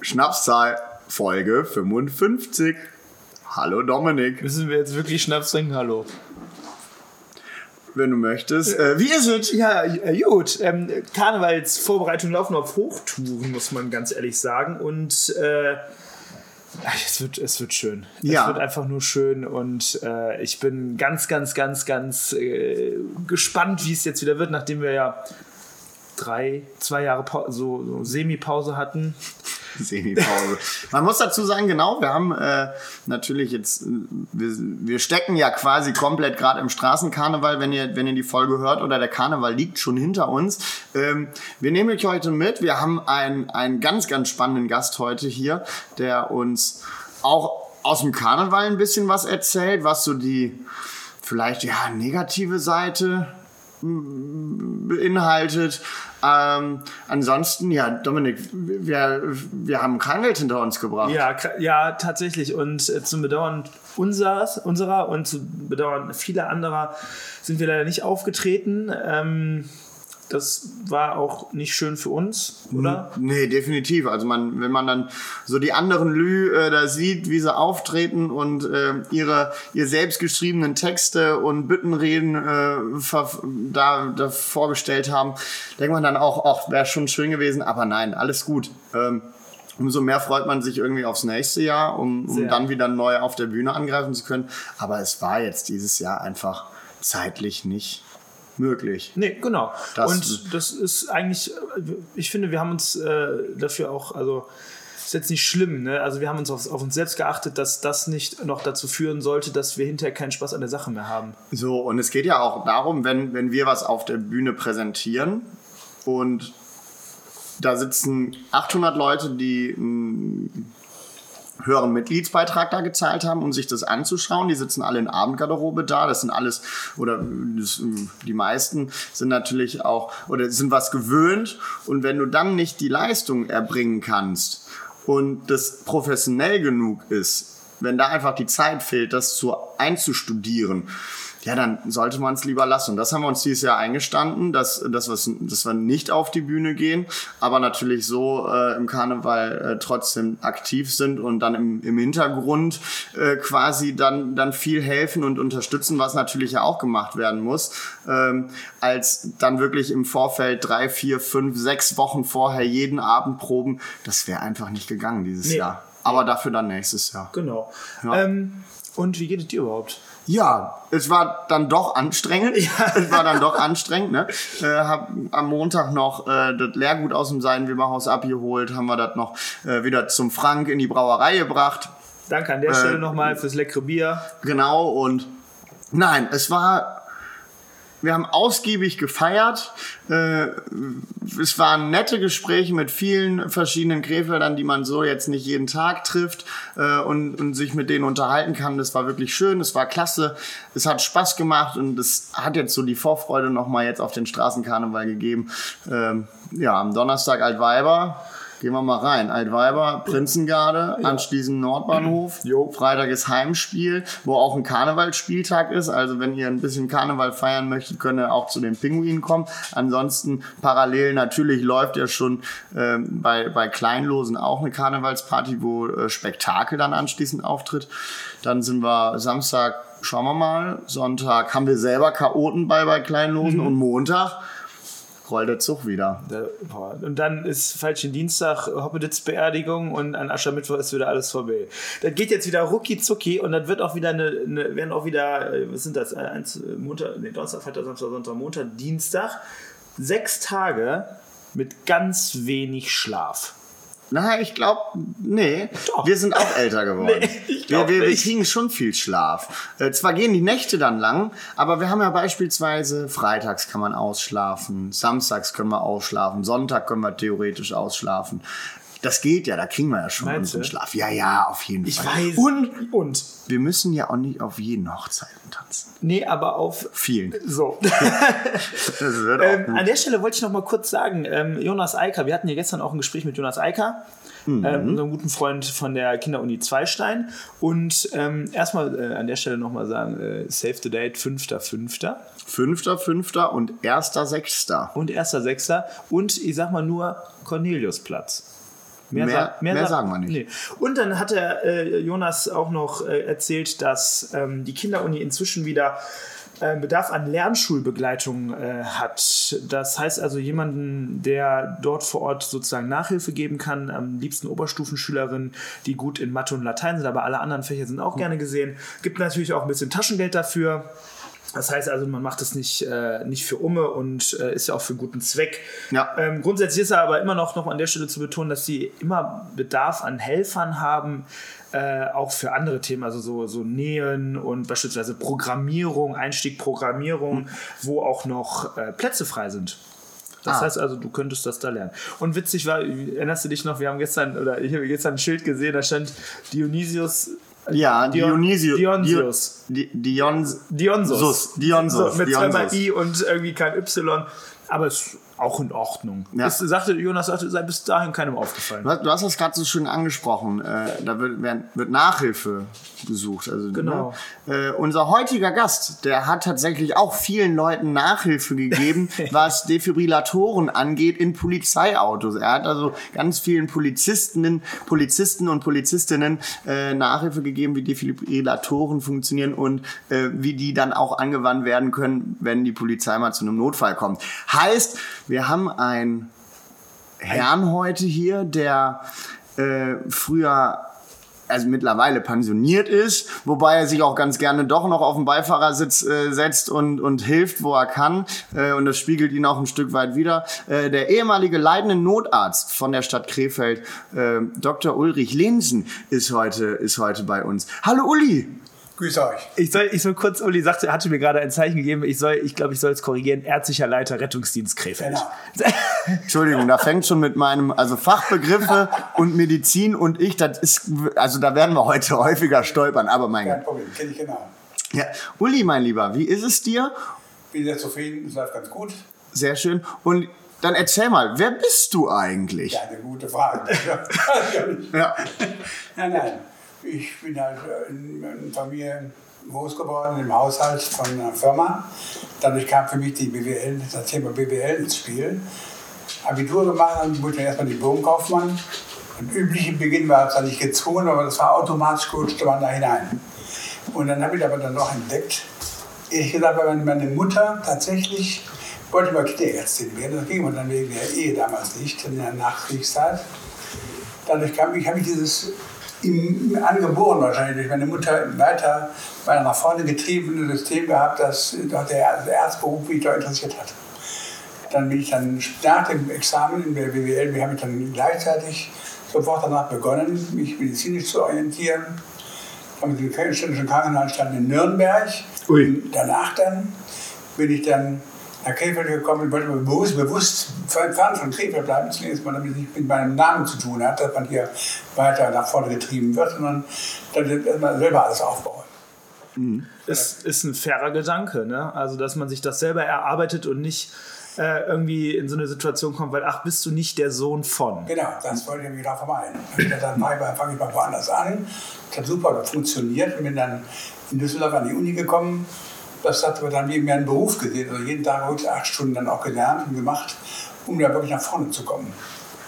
Schnapszahl Folge 55. Hallo Dominik, Müssen wir jetzt wirklich Schnaps trinken? Hallo. wenn du möchtest. Äh, wie ist es? Ja, äh, gut. Ähm, Karnevalsvorbereitungen laufen auf Hochtouren, muss man ganz ehrlich sagen. Und äh, es, wird, es wird schön. Ja. Es wird einfach nur schön. Und äh, ich bin ganz, ganz, ganz, ganz äh, gespannt, wie es jetzt wieder wird, nachdem wir ja drei, zwei Jahre Pau so, so Semi-Pause hatten. Semi-Pause. Man muss dazu sagen, genau, wir haben äh, natürlich jetzt, äh, wir, wir stecken ja quasi komplett gerade im Straßenkarneval, wenn ihr, wenn ihr die Folge hört oder der Karneval liegt schon hinter uns. Ähm, wir nehmen euch heute mit. Wir haben einen, einen ganz, ganz spannenden Gast heute hier, der uns auch aus dem Karneval ein bisschen was erzählt, was so die vielleicht ja negative Seite beinhaltet. Ähm, ansonsten, ja, Dominik, wir, wir haben Krankheit hinter uns gebracht. Ja, ja, tatsächlich. Und äh, zum Bedauern unseres, unserer und zu Bedauern vieler anderer sind wir leider nicht aufgetreten. Ähm, das war auch nicht schön für uns, oder? Nee, definitiv. Also man, wenn man dann so die anderen Lü äh, da sieht, wie sie auftreten und äh, ihre ihr selbst geschriebenen Texte und Büttenreden äh, da, da vorgestellt haben, denkt man dann auch, ach, wäre schon schön gewesen, aber nein, alles gut. Ähm, Umso mehr freut man sich irgendwie aufs nächste Jahr, um, um dann wieder neu auf der Bühne angreifen zu können. Aber es war jetzt dieses Jahr einfach zeitlich nicht möglich. Nee, genau. Das- und das ist eigentlich, ich finde, wir haben uns äh, dafür auch, also ist jetzt nicht schlimm, ne? Also wir haben uns auf, auf uns selbst geachtet, dass das nicht noch dazu führen sollte, dass wir hinterher keinen Spaß an der Sache mehr haben. So, und es geht ja auch darum, wenn, wenn wir was auf der Bühne präsentieren und da sitzen 800 Leute, die einen höheren Mitgliedsbeitrag da gezahlt haben, um sich das anzuschauen. Die sitzen alle in Abendgarderobe da. Das sind alles, oder das, die meisten sind natürlich auch, oder sind was gewöhnt. Und wenn du dann nicht die Leistung erbringen kannst und das professionell genug ist, wenn da einfach die Zeit fehlt, das zu einzustudieren, ja, dann sollte man es lieber lassen. Und das haben wir uns dieses Jahr eingestanden, dass, dass, wir, dass wir nicht auf die Bühne gehen, aber natürlich so äh, im Karneval äh, trotzdem aktiv sind und dann im, im Hintergrund äh, quasi dann, dann viel helfen und unterstützen, was natürlich ja auch gemacht werden muss, ähm, als dann wirklich im Vorfeld drei, vier, fünf, sechs Wochen vorher jeden Abend proben. Das wäre einfach nicht gegangen dieses Nee. Jahr. Aber dafür dann nächstes Jahr. Genau. Ja. Ähm, und wie geht es dir überhaupt? Ja, es war dann doch anstrengend. Es war dann doch anstrengend. Ne? Äh, hab am Montag noch äh, das Lehrgut aus dem Seidenweberhaus abgeholt, haben wir das noch äh, wieder zum Frank in die Brauerei gebracht. Danke an der Stelle nochmal fürs leckere Bier. Genau, und nein, es war. Wir haben ausgiebig gefeiert. Äh, es waren nette Gespräche mit vielen verschiedenen Krefeldern, die man so jetzt nicht jeden Tag trifft äh, und, und sich mit denen unterhalten kann. Das war wirklich schön, es war klasse, es hat Spaß gemacht und es hat jetzt so die Vorfreude nochmal jetzt auf den Straßenkarneval gegeben. Ähm, ja, am Donnerstag Altweiber. Gehen wir mal rein. Altweiber, Prinzengarde, anschließend Nordbahnhof. Jo. Freitag ist Heimspiel, wo auch ein Karnevalsspieltag ist. Also wenn ihr ein bisschen Karneval feiern möchtet, könnt ihr auch zu den Pinguinen kommen. Ansonsten parallel natürlich läuft ja schon ähm, bei, bei Kleinlosen auch eine Karnevalsparty, wo äh, Spektakel dann anschließend auftritt. Dann sind wir Samstag, schauen wir mal. Sonntag haben wir selber Chaoten bei, bei Kleinlosen und Montag rollt der Zug wieder. Und dann ist falschen Dienstag Hoppeditz Beerdigung und an Aschermittwoch ist wieder alles vorbei. Das geht jetzt wieder rucki zucki und dann wird auch wieder eine, eine werden auch wieder, äh, was sind das, Äh, eins, äh, Montag, nee, Donnerstag, Freitag, Samstag, Sonntag, Montag, Dienstag. Sechs Tage mit ganz wenig Schlaf. Na, ich glaube, nee. Doch. Wir sind auch älter geworden. Nee, wir, wir, wir kriegen schon viel Schlaf. Äh, zwar gehen die Nächte dann lang, aber wir haben ja beispielsweise freitags kann man ausschlafen, samstags können wir ausschlafen, Sonntag können wir theoretisch ausschlafen. Das geht ja, da kriegen wir ja schon Meinst unseren du? Schlaf. Ja, ja, auf jeden Ich Fall. weiß. Und Und? wir müssen ja auch nicht auf jeden Hochzeiten tanzen. Nee, aber auf. Vielen. So. Das wird auch Ähm, gut. an der Stelle wollte ich noch mal kurz sagen, ähm, Jonas Eicker, wir hatten ja gestern auch ein Gespräch mit Jonas Eicker, ähm, unserem guten Freund von der Kinderuni Zweistein. Und ähm, erstmal äh, an der Stelle noch mal sagen, äh, Save the Date 5.5. Fünfter, fünfter und erster, sechster. und 1.6. Und ich sag mal nur Corneliusplatz. Mehr, mehr, mehr, mehr sagen wir nicht. Nee. Und dann hat der äh, Jonas auch noch äh, erzählt, dass ähm, die Kinderuni inzwischen wieder äh, Bedarf an Lernschulbegleitung äh, hat. Das heißt also jemanden, der dort vor Ort sozusagen Nachhilfe geben kann, am liebsten Oberstufenschülerinnen, die gut in Mathe und Latein sind, aber alle anderen Fächer sind auch gerne gesehen. Gibt natürlich auch ein bisschen Taschengeld dafür. Das heißt also, man macht es nicht, äh, nicht für Umme und äh, ist ja auch für einen guten Zweck. Ja. Ähm, grundsätzlich ist er aber immer noch, noch an der Stelle zu betonen, dass sie immer Bedarf an Helfern haben, äh, auch für andere Themen, also so, so Nähen und beispielsweise Programmierung, Einstieg Programmierung, mhm. wo auch noch äh, Plätze frei sind. Das ah. heißt also, du könntest das da lernen. Und witzig war, erinnerst du dich noch, wir haben gestern, oder ich habe gestern ein Schild gesehen, da stand Dionysius ja, Dionysius. Dionysius. Dionysius. Dionysus. Dionysus. So, mit zweimal I und irgendwie kein Y. Aber es auch in Ordnung. Ja. Es sagte, Jonas sagte, sei bis dahin keinem aufgefallen. Du hast das gerade so schön angesprochen. Äh, da wird, wird, Nachhilfe gesucht. Also, genau. Ne? Äh, unser heutiger Gast, der hat tatsächlich auch vielen Leuten Nachhilfe gegeben, was Defibrillatoren angeht in Polizeiautos. Er hat also ganz vielen Polizistinnen, Polizisten und Polizistinnen äh, Nachhilfe gegeben, wie Defibrillatoren funktionieren und äh, wie die dann auch angewandt werden können, wenn die Polizei mal zu einem Notfall kommt. Heißt, wir haben einen Herrn heute hier, der äh, früher also mittlerweile pensioniert ist, wobei er sich auch ganz gerne doch noch auf den Beifahrersitz äh, setzt und, und hilft, wo er kann. Äh, und das spiegelt ihn auch ein Stück weit wieder. Äh, der ehemalige leitende Notarzt von der Stadt Krefeld, äh, Dr. Ulrich Lehnsen, ist heute, ist heute bei uns. Hallo Uli! Grüß euch. Ich soll, ich soll kurz, Uli sagte, hatte mir gerade ein Zeichen gegeben, ich soll, ich glaube, ich soll es korrigieren, ärztlicher Leiter Rettungsdienst Krefeld. Genau. Entschuldigung, da fängt schon mit meinem, also Fachbegriffe und Medizin und ich, das ist, also da werden wir heute häufiger stolpern, aber mein Kein Problem, kenne ich genau. Ja, Uli, mein Lieber, wie ist es dir? Bin sehr zufrieden, es läuft ganz gut. Sehr schön. Und dann erzähl mal, wer bist du eigentlich? Ja, eine gute Frage. ja. Nein, nein. Ich bin halt in, in Familie groß geworden, im Haushalt von einer Firma. Dadurch kam für mich die BWL, das Thema BWL ins Spiel. Abitur gemacht, dann wurde ich erstmal Diplomkaufmann. Und üblichen Beginn war es dann nicht gezwungen, aber das war automatisch gerutscht man da hinein. Und dann habe ich aber dann noch entdeckt, ehrlich gesagt, weil meine Mutter tatsächlich wollte mal Kinderärztin werden. Das ging mir dann wegen der Ehe damals nicht, in der Nachkriegszeit. Dadurch kam ich, habe ich dieses ihm angeboren wahrscheinlich durch meine Mutter weiter, weiter nach vorne getriebene System gehabt, das doch der, der Erzberuf mich doch interessiert hat. Dann bin ich dann nach dem Examen in der BWL, habe ich dann gleichzeitig sofort danach begonnen, mich medizinisch zu orientieren. Habe mit der Städtischen Krankenanstalt in Nürnberg. Ui. Danach dann bin ich dann nach Krefeld gekommen, wollte mir bewusst, bewusst fern von Krefeld bleiben, zunächst mal, damit es nicht mit meinem Namen zu tun hat, dass man hier weiter nach vorne getrieben wird, sondern dass man selber alles aufbauen. Mhm. Das ist ein fairer Gedanke, ne? Also, dass man sich das selber erarbeitet und nicht äh, irgendwie in so eine Situation kommt, weil, ach, bist du nicht der Sohn von. Genau, das wollte ich wieder vermeiden. Dann fange ich mal woanders an. Das hat super funktioniert und bin dann in Düsseldorf an die Uni gekommen das hat aber dann neben mir einen Beruf gesehen. Also jeden Tag wirklich acht Stunden dann auch gelernt und gemacht, um da wirklich nach vorne zu kommen.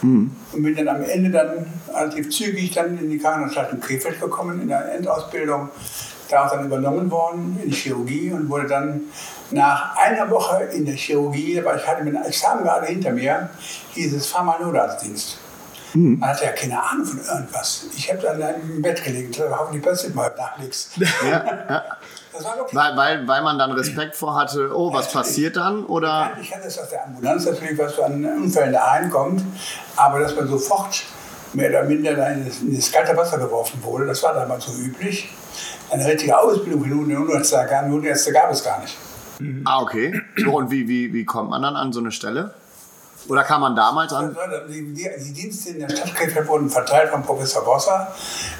Mhm. Und bin dann am Ende dann relativ zügig dann in die Krankenanstalt in Krefeld gekommen, in der Endausbildung. Da auch dann übernommen worden in die Chirurgie und wurde dann nach einer Woche in der Chirurgie, weil ich hatte mein Examen gerade hinter mir, hieß es Pharma-Notarztdienst. Mhm. Man hatte ja keine Ahnung von irgendwas. Ich habe dann im Bett gelegen, hoffentlich passiert mal nach nichts. Ja, ja. Weil, weil, weil man dann Respekt vor hatte, oh, was passiert dann? Oder? Ich hatte es aus der Ambulanz natürlich, was an Unfällen daheim kommt, aber dass man sofort mehr oder minder in das kalte Wasser geworfen wurde, das war damals so üblich. Eine richtige Ausbildung für Notärzte gab es gar nicht. Ah, okay. Und wie, wie, wie kommt man dann an so eine Stelle? Oder kam man damals an? Die, die, die Dienste in der Stadt Krefeld wurden verteilt von Professor Bosser.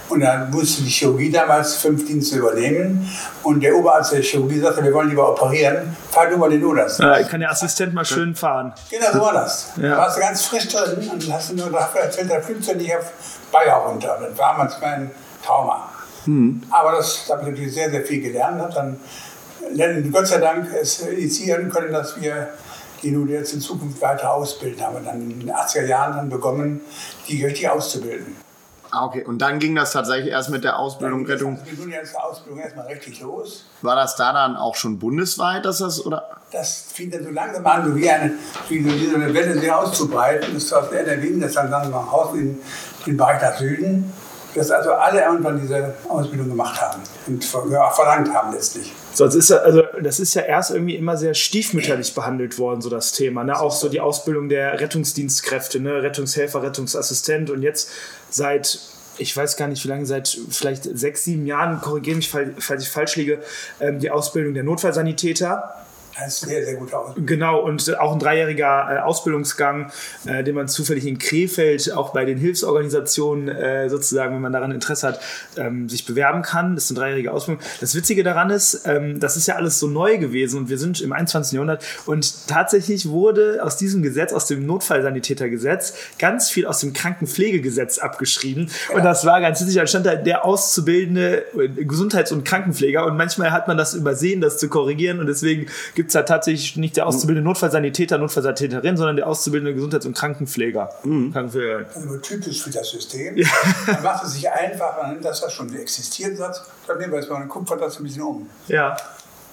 Und dann musste die Chirurgie damals fünf Dienste übernehmen. Und der Oberarzt der Chirurgie sagte, wir wollen lieber operieren, fahr du mal den Notarzt. Ja, kann der Assistent mal schön fahren. Genau, so war das. Ja. Da warst du ganz frisch drin und hast du nur dafür erzählt, da fliegst du nicht auf Bayer runter. Das war damals mein Trauma. Mhm. Aber das da habe ich natürlich sehr, sehr viel gelernt. Habe dann Gott sei Dank es initiieren können, dass wir die nun jetzt in Zukunft weiter ausbilden. Haben wir dann in den 80er Jahren dann begonnen, die richtig auszubilden. Ah, okay. Und dann ging das tatsächlich erst mit der Ausbildung dann Rettung. Wir tun jetzt die Ausbildung erstmal richtig los. War das da dann auch schon bundesweit, dass das oder? Das fing dann so langsam an, so wie eine, wie so eine Welle sich auszubreiten. Das war aus NRW, das dann langsam aus in den Bereich nach Süden. Dass also alle irgendwann diese Ausbildung gemacht haben und verlangt haben letztlich. So, das ist ja, also das ist ja erst irgendwie immer sehr stiefmütterlich behandelt worden, so das Thema. Ne? Auch so die Ausbildung der Rettungsdienstkräfte, ne? Rettungshelfer, Rettungsassistent und jetzt seit ich weiß gar nicht wie lange, seit vielleicht sechs, sieben Jahren, korrigiere mich, falls ich falsch liege, ähm, die Ausbildung der Notfallsanitäter. Das ist sehr, sehr gut Ausbildung. Genau, und auch ein dreijähriger äh, Ausbildungsgang, äh, den man zufällig in Krefeld auch bei den Hilfsorganisationen äh, sozusagen, wenn man daran Interesse hat, ähm, sich bewerben kann. Das ist eine dreijährige Ausbildung. Das Witzige daran ist, ähm, das ist ja alles so neu gewesen und wir sind im 21. Jahrhundert und tatsächlich wurde aus diesem Gesetz, aus dem Notfallsanitätergesetz, ganz viel aus dem Krankenpflegegesetz abgeschrieben. Ja. Und das war ganz witzig, da stand da der auszubildende Gesundheits- und Krankenpfleger und manchmal hat man das übersehen, das zu korrigieren und deswegen gibt gibt es da tatsächlich nicht der auszubildende Notfallsanitäter, Notfallsanitäterin, sondern der auszubildende Gesundheits- und Krankenpfleger. Mhm. Krankenpfleger. Also typisch für das System. Ja. Man macht es sich einfach, man nimmt das, was schon existiert hat, dann nehmen wir jetzt mal eine Kupfertasse ein bisschen um. Ja.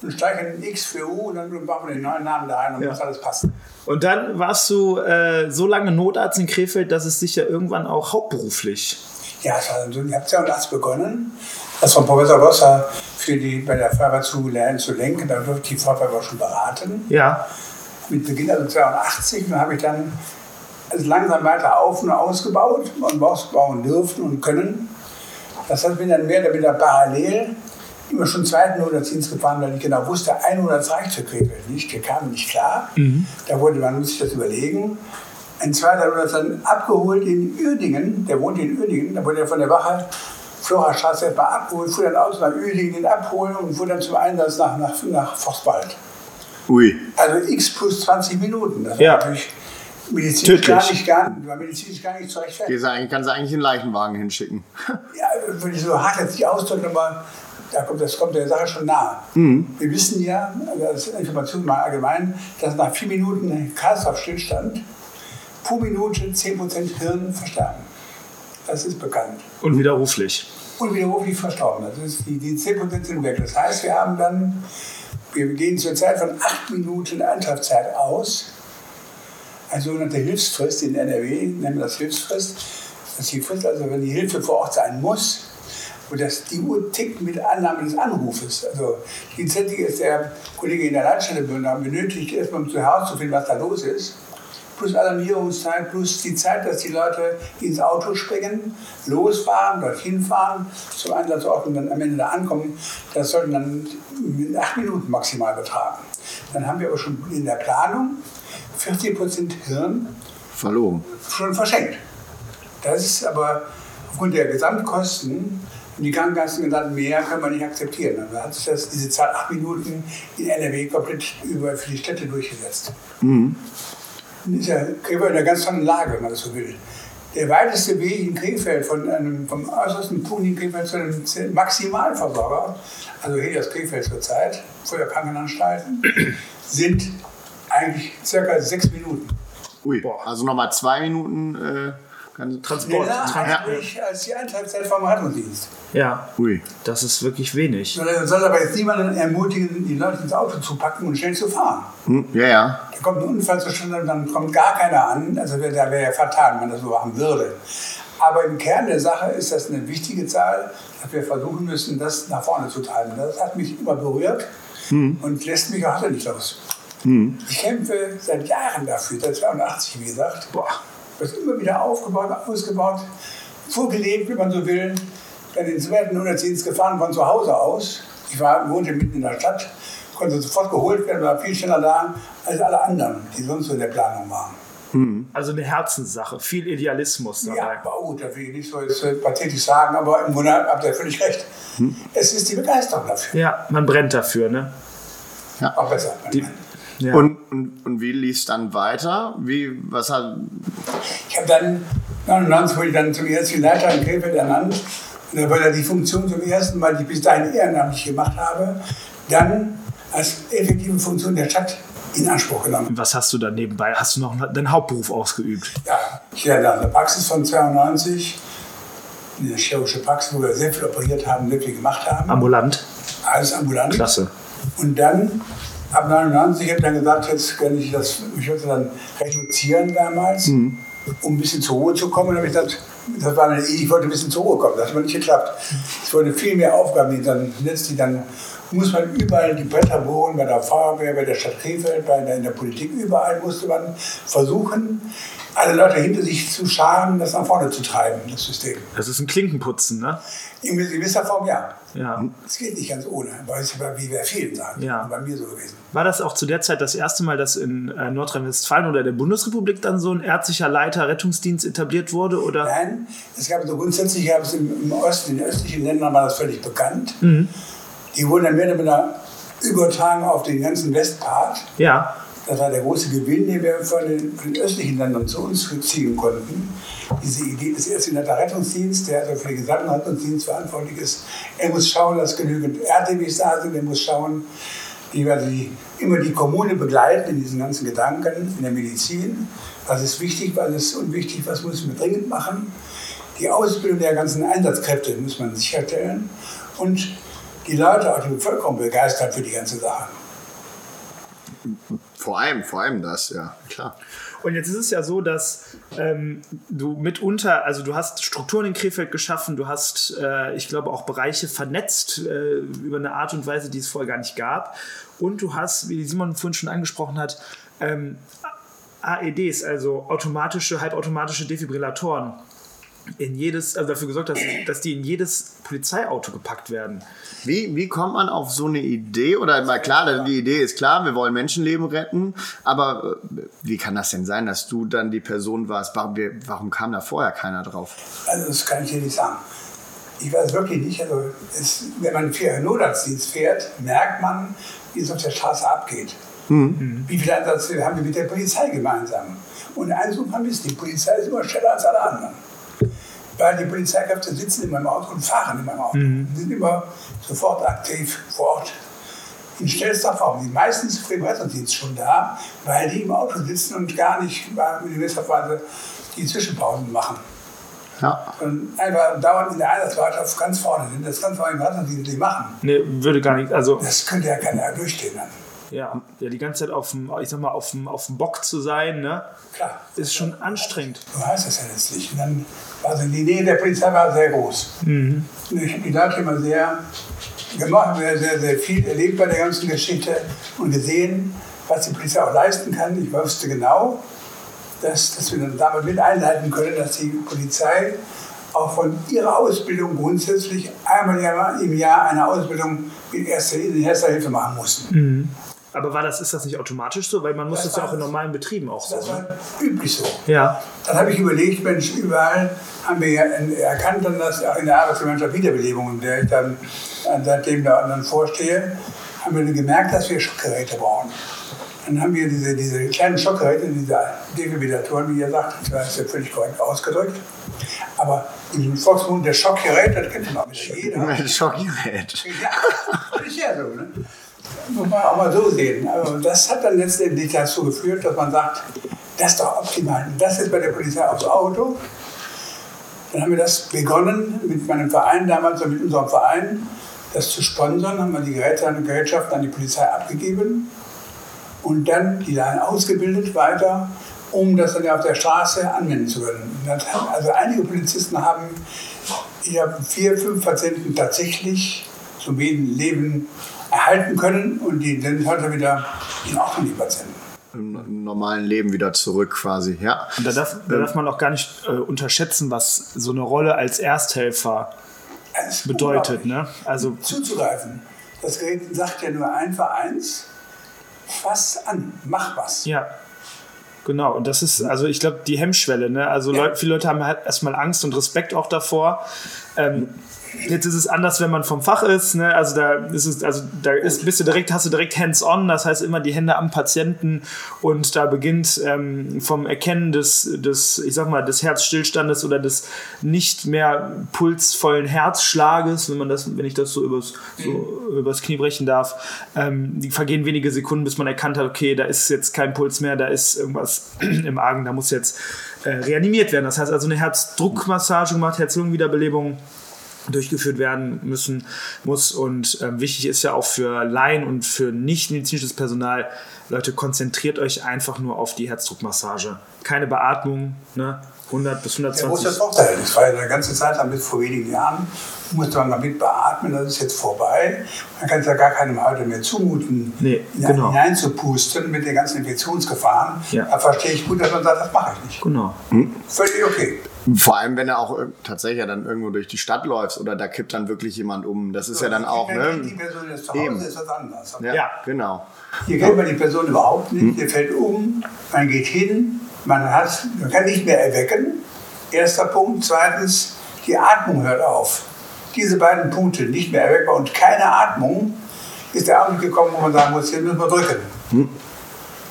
Und streichen X für U und dann machen wir den neuen Namen da rein und ja. muss alles passen. Und dann warst du äh, so lange Notarzt in Krefeld, dass es sich ja irgendwann auch hauptberuflich. Ja, ich habe 82 begonnen. Das von Professor Rosser für die, bei der Feuerwehr zu lernen, zu lenken. Da durfte die Feuerwehr schon beraten. Ja. Mit Beginn also 82 habe ich dann also langsam weiter auf und ausgebaut und ausbauen dürfen und können. Das hat mir dann mehr oder weniger parallel immer schon zweiten Notarztdienst gefahren, weil ich genau wusste, ein Monat reicht für Krefeld nicht. Wir kamen nicht klar. Mhm. Da wurde man muss sich das überlegen. Ein zweiter Notarztdienst abgeholt in Uerdingen, der wohnt in Uerdingen, da wurde er von der Wache Führerstraße erstmal abholen, fuhr dann aus nach Uerdingen den abholen und fuhr dann zum Einsatz nach, nach, nach Forstwald. Ui. Also x plus 20 Minuten. Das ja. war natürlich medizinisch gar nicht, gar, war medizinisch gar nicht zu rechtfertigen. Kannst du eigentlich einen Leichenwagen hinschicken. ja, würde ich so hart jetzt nicht ausdrücken, aber da kommt, das kommt der Sache schon nahe. Mhm. Wir wissen ja, das ist Information mal allgemein, dass nach vier Minuten Kreislaufstillstand pro Minute 10% Hirn versterben. Das ist bekannt. Unwiderruflich. Unwiderruflich verstorben. Das ist, die, die 10% sind weg. Das heißt, wir haben dann, wir gehen zur Zeit von 8 Minuten Antreffzeit aus. Eine sogenannte Hilfsfrist in NRW, nennen wir das Hilfsfrist. Das ist die Frist, also wenn die Hilfe vor Ort sein muss, und das, die Uhr tickt mit Annahme des Anrufes. Also gleichzeitig ist der Kollege in der Leitstelle benötigt, erstmal um zu herauszufinden, was da los ist plus Alarmierungszeit, plus die Zeit, dass die Leute ins Auto springen, losfahren, dorthin fahren, zum Einsatzort und dann am Ende da ankommen. Das sollten dann acht Minuten maximal betragen. Dann haben wir aber schon in der Planung 40 Prozent Hirn verloren. Schon verschenkt. Das ist aber aufgrund der Gesamtkosten und die Krankenkassen gesagt, mehr können wir nicht akzeptieren. Dann hat sich das, diese Zahl acht Minuten in NRW komplett über für die Städte durchgesetzt. Mhm ist ja Krefeld in einer ganz tollen Lage, wenn man das so will. Der weiteste Weg in Krefeld, von einem, vom äußersten Punkt in Krefeld zu einem Maximalversorger, also hier das Krefeld zur Zeit, vorher Krankenanstalten, sind eigentlich circa sechs Minuten. Ui, also nochmal zwei Minuten äh, Transport. Schneller eigentlich als die Einteilzeit vom Rettungsdienst. Ja, Ui. das ist wirklich wenig. Soll, soll aber jetzt niemanden ermutigen, die Leute ins Auto zu packen und schnell zu fahren. Hm, ja, ja. Da kommt ein Unfall zustande und dann kommt gar keiner an. Also da wäre ja fatal, wenn man das so machen würde. Aber im Kern der Sache ist das eine wichtige Zahl, dass wir versuchen müssen, das nach vorne zu treiben. Das hat mich immer berührt hm. und lässt mich auch heute nicht los. Hm. Ich kämpfe seit Jahren dafür, seit 82, wie gesagt. Boah. Das immer wieder aufgebaut, ausgebaut, vorgelebt, wie man so will. Dann den zweiten Notarztdienst gefahren von zu Hause aus. Ich war, wohnte mitten in der Stadt, konnte sofort geholt werden, war viel schneller da als alle anderen, die sonst so in der Planung waren. Hm. Also eine Herzenssache, viel Idealismus dabei. Ja, aber gut, da will ich nicht so jetzt äh, pathetisch sagen, aber im Grunde habt ihr völlig recht. Hm. Es ist die Begeisterung dafür. Ja, man brennt dafür, ne? Ja. Auch besser. Die, ja. Und, und, und wie lief es dann weiter? Wie, was hat... Ich habe dann, 99 wurde ich dann zum ersten Leiter in Krefeld ernannt. Und da ja die Funktion zum ersten Mal, die ich bis dahin ehrenamtlich gemacht habe, dann als effektive Funktion der Stadt in Anspruch genommen. Was hast du dann nebenbei? Hast du noch deinen Hauptberuf ausgeübt? Ja, ich hatte eine Praxis von 92, eine chirurgische Praxis, wo wir sehr viel operiert haben, sehr viel gemacht haben. Ambulant? Alles ambulant. Klasse. Und dann, ab 99, habe ich dann gesagt, jetzt kann ich das, ich wollte dann reduzieren damals, mhm. um ein bisschen zur Ruhe zu kommen. Und habe ich gesagt, das war eine, ich wollte ein bisschen zur Ruhe kommen, das hat mir nicht geklappt. Es wurden viel mehr Aufgaben, die dann letztlich dann muss man überall die Bretter bohren, bei der Feuerwehr, bei der Stadt Krefeld, bei der, in der Politik, überall musste man versuchen, alle Leute hinter sich zu scharen, das nach vorne zu treiben, das System. Das ist ein Klinkenputzen, ne? In gewisser Form ja. Ja. Es geht nicht ganz ohne, weil es wie bei vielen sagen. Ja. Bei mir so gewesen. War das auch zu der Zeit das erste Mal, dass in äh, Nordrhein-Westfalen oder der Bundesrepublik dann so ein ärztlicher Leiter Rettungsdienst etabliert wurde? Oder? Nein, es gab so grundsätzlich, gab es im, im Osten, in den östlichen Ländern war das völlig bekannt. Mhm. Die wurden dann mehr oder weniger übertragen auf den ganzen Westpart. Ja. Das war der große Gewinn, den wir von den, von den östlichen Ländern zu uns ziehen konnten. Diese Idee des ersten Rettungsdienst, der also für den gesamten Rettungsdienst verantwortlich ist. Er muss schauen, dass genügend RTWs da sind. Er muss schauen, die, also die immer die Kommune begleiten in diesen ganzen Gedanken, in der Medizin. Was ist wichtig, was ist unwichtig, was müssen wir dringend machen. Die Ausbildung der ganzen Einsatzkräfte muss man sicherstellen. Und die Leute, auch die Bevölkerung begeistert für die ganze Sache. Vor allem, vor allem das, ja, klar. Und jetzt ist es ja so, dass ähm, du mitunter, also du hast Strukturen in Krefeld geschaffen, du hast, äh, ich glaube, auch Bereiche vernetzt äh, über eine Art und Weise, die es vorher gar nicht gab. Und du hast, wie Simon vorhin schon angesprochen hat, ähm, AEDs, also automatische, halbautomatische Defibrillatoren in jedes, also dafür gesorgt, dass, dass die in jedes Polizeiauto gepackt werden. Wie, wie kommt man auf so eine Idee? Oder mal klar, die Idee ist klar, wir wollen Menschenleben retten, aber äh, wie kann das denn sein, dass du dann die Person warst? Warum, warum kam da vorher keiner drauf? Also das kann ich dir nicht sagen. Ich weiß wirklich nicht. Also es, wenn man für einen Notarztdienst fährt, merkt man, wie es auf der Straße abgeht. Mhm. Wie viele Einsätze haben wir mit der Polizei gemeinsam? Und eins muss man wissen, die Polizei ist immer schneller als alle anderen weil die Polizeikräfte sitzen in meinem Auto und fahren in meinem Auto. Mhm. Die sind immer sofort aktiv vor Ort. In schnellster Form. Die meisten sind für den Rettungsdienst schon da, weil die im Auto sitzen und gar nicht in gewisser Weise die Zwischenpausen machen. Ja. Und einfach dauernd in der Einsatzbereitschaft ganz vorne sind. Das kann vor allem Rettungsdienst nicht machen. Nee, würde gar nicht. Also das könnte ja keiner durchstehen dann. Ja, ja, die ganze Zeit auf dem, ich sag mal, auf dem, auf dem Bock zu sein, ne? Klar. Ist schon anstrengend. So heißt das ja letztlich. Und dann, also die Idee der Polizei war sehr groß. Mhm. Ich habe die Leute immer sehr gemacht, sehr, sehr, sehr viel erlebt bei der ganzen Geschichte und gesehen, was die Polizei auch leisten kann. Ich wusste genau, dass, dass wir dann damit mit einleiten können, dass die Polizei auch von ihrer Ausbildung grundsätzlich einmal im Jahr eine Ausbildung in erster, in erster Hilfe machen muss. Mhm. Aber war das, ist das nicht automatisch so? Weil man muss das, das ja auch in normalen Betrieben auch so. Das war üblich so. Ja. Dann habe ich überlegt, Mensch, überall haben wir ja erkannt, dann, dass auch in der Arbeitsgemeinschaft Wiederbelebung, in der ich dann seitdem da dann vorstehe, haben wir dann gemerkt, dass wir Schockgeräte brauchen. Dann haben wir diese, diese kleinen Schockgeräte, diese Defibrillatoren, wie ihr sagt, das ist ja völlig korrekt ausgedrückt. Aber im Volksmund der Schockgerät, das kennt man auch nicht jeder. Schockgerät. Ja, das ist ja so. Ne? Muss man auch mal so sehen. Also das hat dann letztendlich dazu geführt, dass man sagt, das ist doch optimal. Das ist bei der Polizei aufs Auto. Dann haben wir das begonnen mit meinem Verein damals, mit unserem Verein, das zu sponsern. Haben wir die Geräte an Gerätschaften an die Polizei abgegeben und dann die dann ausgebildet weiter, um das dann auf der Straße anwenden zu können. Also einige Polizisten haben, ich habe vier, fünf Patienten tatsächlich zum Leben erhalten können und die sind heute wieder in Ordnung, die Patienten. Im normalen Leben wieder zurück quasi, ja. Und da darf, da darf man auch gar nicht äh, unterschätzen, was so eine Rolle als Ersthelfer bedeutet. Ne? Also Zuzugreifen. Das Gerät sagt ja nur einfach eins, fass an, mach was. Ja. Genau, und das ist, also ich glaube, die Hemmschwelle, ne? Also ja. Leute, viele Leute haben halt erstmal Angst und Respekt auch davor. Ähm, Jetzt ist es anders, wenn man vom Fach ist. Ne? Also da ist es, also da ist, bist du direkt, hast du direkt hands-on, das heißt immer die Hände am Patienten und da beginnt ähm, vom Erkennen des, des, ich sag mal, des Herzstillstandes oder des nicht mehr pulsvollen Herzschlages, wenn man das, wenn ich das so übers, so übers Knie brechen darf, ähm, die vergehen wenige Sekunden, bis man erkannt hat, okay, da ist jetzt kein Puls mehr, da ist irgendwas im Argen, da muss jetzt äh, reanimiert werden. Das heißt also eine Herzdruckmassage gemacht, Herz-Lungen-Wiederbelebung durchgeführt werden müssen muss. Und ähm, wichtig ist ja auch für Laien und für nicht medizinisches Personal Leute konzentriert euch einfach nur auf die Herzdruckmassage. Keine Beatmung ne 100 bis 120 ja, wo ist das Vorteil das war ja eine ganze Zeit lang bis vor wenigen Jahren musste man damit beatmen das ist jetzt vorbei man kann es ja gar keinem heute mehr zumuten nee, genau. hineinzupusten mit den ganzen Infektionsgefahren ja. da verstehe ich gut dass man sagt das mache ich nicht genau hm? völlig okay vor allem, wenn er auch tatsächlich dann irgendwo durch die Stadt läuft oder da kippt dann wirklich jemand um. Das ist so, ja dann auch. Ne? Die Person ist zu Hause, Eben. ist was anderes. Ja, ja. genau. Hier kennt man die Person überhaupt nicht. Hm. Hier fällt um, man geht hin, man, hat, man kann nicht mehr erwecken. Erster Punkt. Zweitens, die Atmung hört auf. Diese beiden Punkte, nicht mehr erweckbar und keine Atmung, ist der Abend gekommen, wo man sagen muss, hier müssen wir drücken. Hm.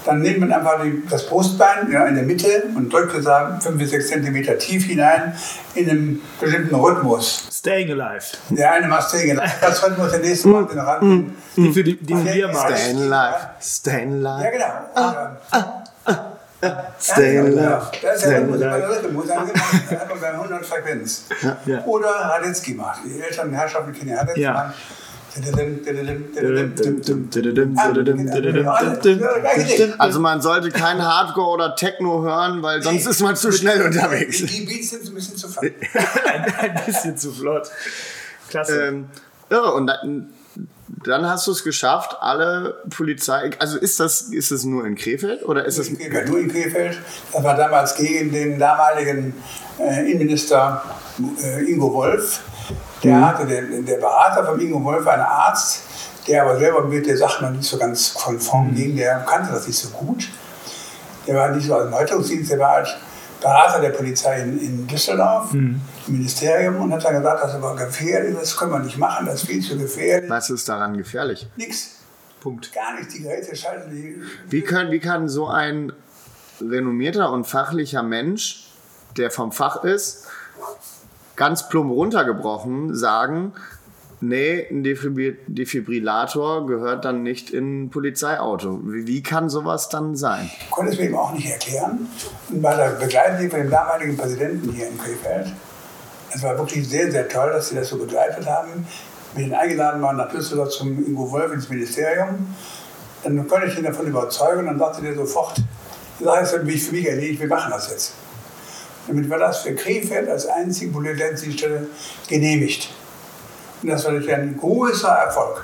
Dann nimmt man einfach die, das Brustbein ja, in der Mitte und drückt es 5 bis 6 cm tief hinein in einem bestimmten Rhythmus. Staying alive. Der eine macht Staying alive. Das Rhythmus, der nächste macht den Rand. Mm, mm, für die, die wir machen. Staying alive. Staying alive. Ja, genau. Ah, ah, ah. Stay in love. Das ist ja der Rhythmus, einfach bei 100 Frequenz. Ja. Oder Radetzky macht. Die älteren Herrschaften kennen ja Radetzky. Ja. Also man sollte kein Hardcore oder Techno hören, weil sonst ist man zu schnell unterwegs. Die Beats sind ein bisschen zu flott. ein, bisschen zu flott. Klasse. Ähm, irre. Und dann, hast du es geschafft, alle Polizei. Also ist das, ist das nur in Krefeld oder ist es. Nur in Krefeld. Das war damals gegen den damaligen äh, Innenminister äh, Ingo Wolf der mhm. hatte, der, der Berater von Ingo Wolf, ein Arzt, der aber selber mit der Sache noch nicht so ganz konform mhm. ging, der kannte das nicht so gut. Der war nicht so als Erläuterungsdienst, der war als Berater der Polizei in, in Düsseldorf, mhm. im Ministerium, und hat dann gesagt, das ist aber gefährlich, das können wir nicht machen, das ist viel zu gefährlich. Was ist daran gefährlich? Nix. Punkt. Gar nicht, die Geräte schalten die. Wie, können, wie kann so ein renommierter und fachlicher Mensch, der vom Fach ist, ganz plump runtergebrochen sagen, nee, ein Defibrillator gehört dann nicht in ein Polizeiauto. Wie, kann sowas dann sein? Ich konnte es mir eben auch nicht erklären. Und bei der Begleitung von dem damaligen Präsidenten hier in Krefeld, es war wirklich sehr, sehr toll, dass sie das so begleitet haben. Ich bin eingeladen worden nach Düsseldorf zum Ingo Wolf ins Ministerium. Dann konnte ich ihn davon überzeugen und dann sagte der sofort, die Sache ist für mich erledigt, wir machen das jetzt. Damit war das für Krefeld als einzige Polizeidienststelle genehmigt. Und das war ein großer Erfolg.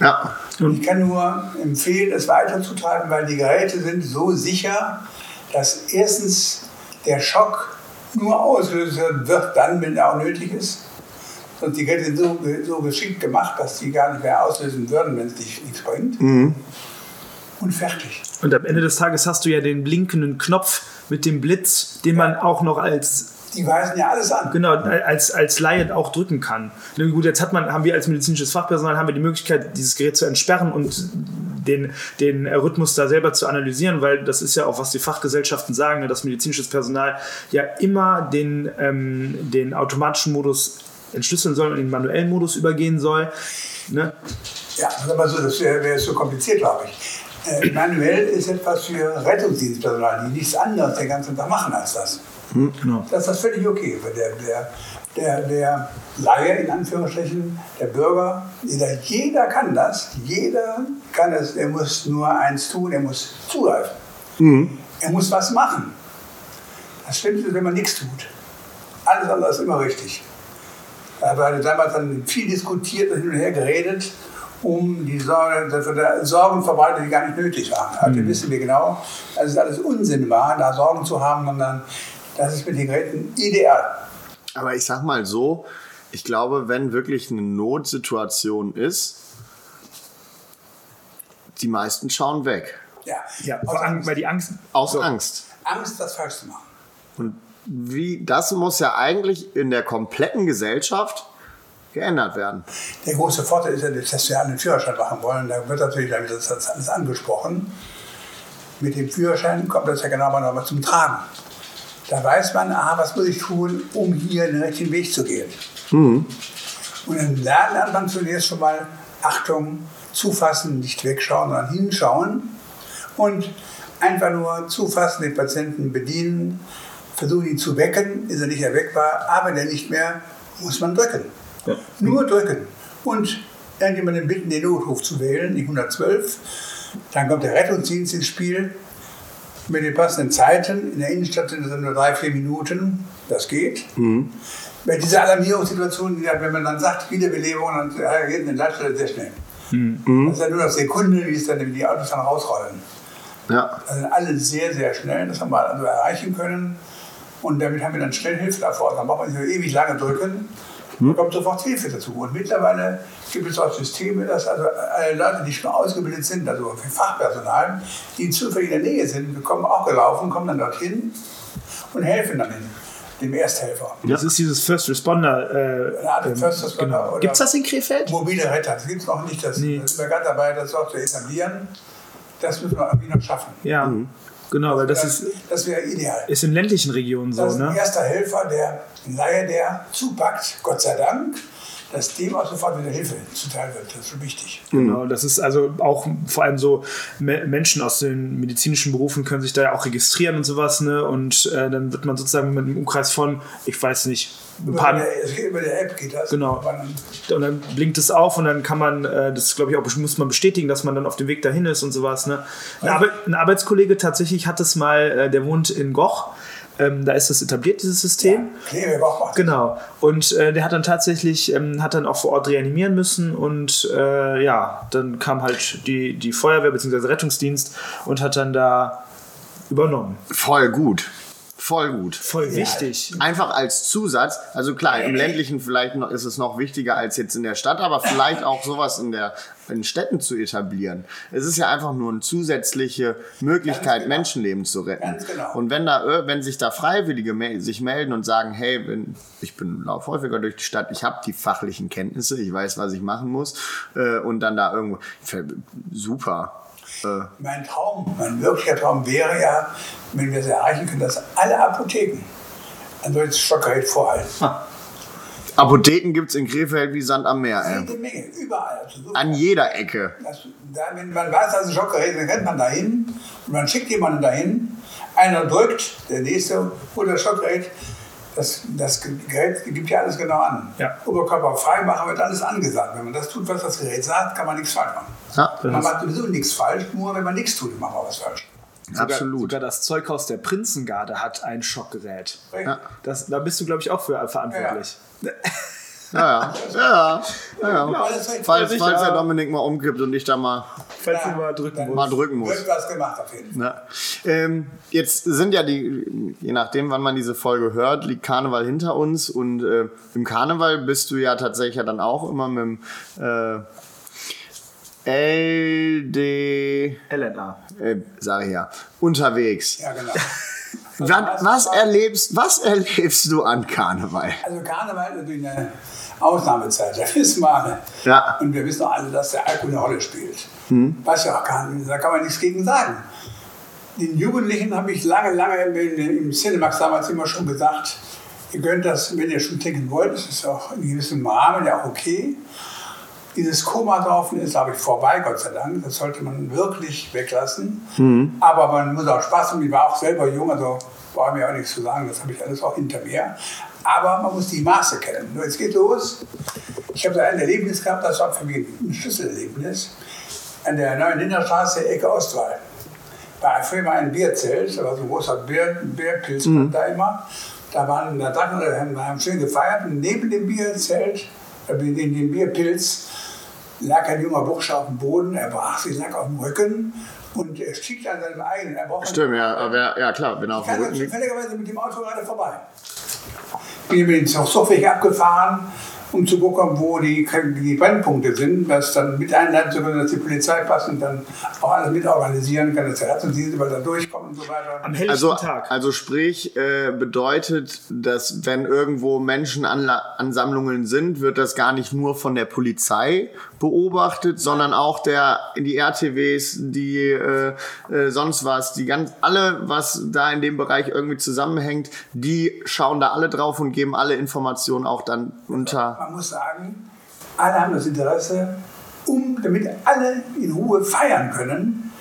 Ja. Und ich kann nur empfehlen, es weiterzutreiben, weil die Geräte sind so sicher, dass erstens der Schock nur ausgelöst wird, dann, wenn er auch nötig ist. Und die Geräte sind so, so geschickt gemacht, dass die gar nicht mehr auslösen würden, wenn es nichts bringt. Mhm. Und fertig. Und am Ende des Tages hast du ja den blinkenden Knopf mit dem Blitz, den man auch noch als die weisen ja alles an. Genau, als, als Laie auch drücken kann. Gut, jetzt hat man, haben wir als medizinisches Fachpersonal haben wir die Möglichkeit, dieses Gerät zu entsperren und den, den Rhythmus da selber zu analysieren, weil das ist ja auch, was die Fachgesellschaften sagen, ne, dass medizinisches Personal ja immer den, ähm, den automatischen Modus entschlüsseln soll und in den manuellen Modus übergehen soll. Ne? Ja, aber so, das wäre wär so kompliziert, glaube ich. Äh, manuell ist etwas für Rettungsdienstpersonal, die nichts anderes den ganzen Tag machen als das. Hm, genau. Das ist völlig okay. Der, der, der, der Laie, in Anführungsstrichen, der Bürger, jeder, jeder kann das. Jeder kann es. Er muss nur eins tun, er muss zugreifen. Mhm. Er muss was machen. Das Schlimmste ist, wenn man nichts tut. Alles andere ist immer richtig. Da wir damals dann viel diskutiert und hin und her geredet um die Sorge, Sorgen verbreitet, die gar nicht nötig waren. Also mhm. wissen wir genau, dass es alles Unsinn war, da Sorgen zu haben, sondern das ist mit den Geräten ideal. Aber ich sag mal so, ich glaube, wenn wirklich eine Notsituation ist, die meisten schauen weg. Ja, ja aus Angst, weil die Angst. Aus so. Angst. Angst, das falsch zu machen. Und wie, das muss ja eigentlich in der kompletten Gesellschaft geändert werden. Der große Vorteil ist ja, dass wir einen Führerschein machen wollen. Da wird natürlich das alles angesprochen. Mit dem Führerschein kommt das ja genau mal zum Tragen. Da weiß man, aha, was muss ich tun, um hier den richtigen Weg zu gehen. Mhm. Und dann lernt man zunächst schon mal, Achtung, zufassen, nicht wegschauen, sondern hinschauen. Und einfach nur zufassen, den Patienten bedienen, versuchen ihn zu wecken, ist er nicht erweckbar, aber wenn er nicht mehr, muss man drücken. Ja. Nur drücken. Und irgendjemanden bitten, den Notruf zu wählen, die 112. Dann kommt der Rettungsdienst ins Spiel mit den passenden Zeiten. In der Innenstadt sind es nur drei, vier Minuten. Das geht. Mhm. Bei dieser Alarmierungssituation, wenn man dann sagt, Wiederbelebung, dann reagiert eine Leitstelle sehr schnell. Mhm. Das ist ja nur noch Sekunden, wie es dann die Autos dann rausrollen. Ja. Das sind alle sehr, sehr schnell. Das haben wir also erreichen können. Und damit haben wir dann schnell Hilfe davor. Dann braucht man nicht so ewig lange drücken. Hm? kommt sofort Hilfe dazu. Und mittlerweile gibt es auch Systeme, dass also alle Leute, die schon ausgebildet sind, also für Fachpersonal, die zufällig in der Nähe sind, kommen auch gelaufen, kommen dann dorthin und helfen dann dem Ersthelfer. Das ist dieses First Responder. Äh, ja, ähm, First Responder genau. Gibt es das in Krefeld? Mobile Retter, das gibt es noch nicht. Das, nee. das sind wir gerade dabei, das auch zu etablieren. Das müssen wir irgendwie noch schaffen. Ja. Mhm. Genau, weil das, das ist. Das wäre ideal. Ist in ländlichen Regionen so, das ist ein ne? erster Helfer, der Laie, der zupackt, Gott sei Dank dass dem auch sofort wieder Hilfe zuteil wird. Das ist schon wichtig. Genau, das ist also auch vor allem so Menschen aus den medizinischen Berufen können sich da ja auch registrieren und sowas, ne? Und äh, dann wird man sozusagen mit einem Umkreis von, ich weiß nicht, ein paar. Über der, über der App geht das. Genau. Und dann blinkt es auf und dann kann man, äh, das glaube ich auch, muss man bestätigen, dass man dann auf dem Weg dahin ist und sowas. Ne? Ein, Arbe ein Arbeitskollege tatsächlich hat es mal, äh, der wohnt in Goch ähm, da ist das etabliert, dieses System. Ja, Klebebauch Genau. Und äh, der hat dann tatsächlich, ähm, hat dann auch vor Ort reanimieren müssen und äh, ja, dann kam halt die, die Feuerwehr bzw. Rettungsdienst und hat dann da übernommen. Voll gut. Voll gut. Voll ja. wichtig. Einfach als Zusatz. Also klar, im ländlichen vielleicht noch ist es noch wichtiger als jetzt in der Stadt, aber vielleicht auch sowas in der in Städten zu etablieren. Es ist ja einfach nur eine zusätzliche Möglichkeit, genau. Menschenleben zu retten. Genau. Und wenn da, wenn sich da Freiwillige sich melden und sagen, hey, wenn, ich bin lauf häufiger durch die Stadt, ich habe die fachlichen Kenntnisse, ich weiß, was ich machen muss, äh, und dann da irgendwo, super. Äh. Mein Traum, mein wirklicher Traum wäre ja, wenn wir es erreichen können, dass alle Apotheken ein solches Stockgerät vorhalten. Ha. Apotheken gibt es in Krefeld wie Sand am Meer. Jede Menge, überall. Also An jeder Ecke. Das, da, wenn man weiß, also Schockgerät, dann rennt man dahin und man schickt jemanden dahin. Einer drückt, der nächste holt das Schockgerät. Das, das Gerät gibt ja alles genau an. Ja. Oberkörper frei machen wird alles angesagt. Wenn man das tut, was das Gerät sagt, kann man nichts falsch machen. Ja, man macht sowieso nichts falsch, nur wenn man nichts tut, macht man was falsch. Sogar, Absolut. Sogar das Zeughaus der Prinzengarde hat ein Schockgerät. Ja. Das, da bist du, glaube ich, auch für verantwortlich. Ja, ja. ja, ja. ja. Falls, falls der Dominik mal umkippt und ich da mal, falls ja, mal drücken muss. Mal drücken muss. Wird was gemacht auf jeden Fall. Ähm, jetzt sind ja die, je nachdem, wann man diese Folge hört, liegt Karneval hinter uns und äh, im Karneval bist du ja tatsächlich ja dann auch immer mit dem äh, LD. LNA. Äh, sage ich ja. Unterwegs. Ja, genau. was, was, erlebst, was erlebst du an Karneval? Also Karneval ist natürlich eine Ausnahmezeit, das wissen wir alle. Ja. Und wir wissen auch alle, dass der Alkohol eine Rolle spielt. Hm. Weiß ja auch gar nicht, da kann man nichts gegen sagen. Den Jugendlichen habe ich lange, lange im Cinemax damals immer schon gesagt, ihr könnt das, wenn ihr schon trinken wollt, das ist auch in gewissem Rahmen ja auch okay. Dieses Komasaufen ist, glaube ich, vorbei, Gott sei Dank. Das sollte man wirklich weglassen. Mhm. Aber man muss auch Spaß haben. Ich war auch selber jung, also war mir auch nichts zu sagen. Das habe ich alles auch hinter mir. Aber man muss die Maße kennen. Nur jetzt geht los. Ich habe da ein Erlebnis gehabt, das war für mich ein Schlüsselerlebnis. An der neuen Linderstraße, Ecke Ostwall. War früher mal ein Bierzelt, da war so ein großer Bier, Bierpilz mhm. da immer. Da waren da Drachen, wir haben schön gefeiert und neben dem Bierzelt, in dem Bierpilz, lag ein junger Bursche auf dem Boden, er brach sich, lag auf dem Rücken und er stieg an seinem eigenen. Er Stimmt, ja, aber ja, klar, wenn er auf dem Rücken liegt. zufälligerweise mit dem Auto gerade vorbei. Bin mit dem Zugweg abgefahren um zu gucken, wo die, die Brennpunkte sind, das dann mit einleiten zu können, dass die Polizei passt und dann auch alles mit organisieren kann, dass der Rettungsdienst da durchkommt und so weiter. Am helllichten also, Tag. Also sprich, äh, bedeutet, dass wenn irgendwo Menschenansammlungen sind, wird das gar nicht nur von der Polizei beobachtet, sondern auch der die RTWs, die äh, äh, sonst was, die ganz alle, was da in dem Bereich irgendwie zusammenhängt, die schauen da alle drauf und geben alle Informationen auch dann unter. Man muss sagen, alle haben das Interesse, um damit alle in Ruhe feiern können,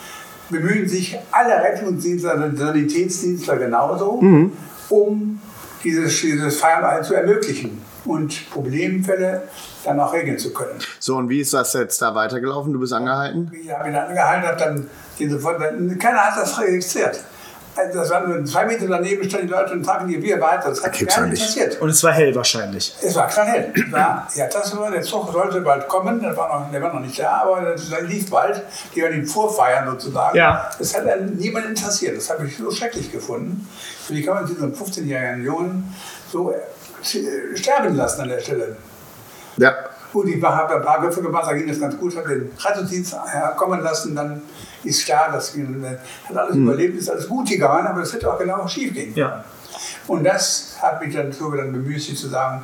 bemühen sich alle Rettungsdienstler und Sanitätsdienstler genauso, mhm. um dieses, dieses Feiern zu ermöglichen und Problemfälle dann auch regeln zu können. So, und wie ist das jetzt da weitergelaufen? Du bist angehalten? Ich habe ihn angehalten, habe dann diese, keiner hat das registriert. Also das waren zwei Meter daneben standen die Leute und tranken ihr Bier weiter. Das hat gar nicht interessiert. Und es war hell wahrscheinlich. Es war klar hell. War, ja, das war, der Zug sollte bald kommen, der war noch, der war noch nicht da, aber das lief bald. Die waren ihm vorfeiern sozusagen. Ja. Das hat dann niemand interessiert. Das habe ich so schrecklich gefunden. Wie kann man diesen 15-jährigen Jungen so äh, sterben lassen an der Stelle? Ja. Gut, ich habe ein paar Würfe gemacht, da ging das ganz gut, habe den Rettungsdienst herkommen lassen, dann ist klar, das hat alles mhm. überlebt, ist alles gut gegangen, aber das hätte auch genau schief gehen. Ja. Und das hat mich dann so dann bemüht, zu sagen,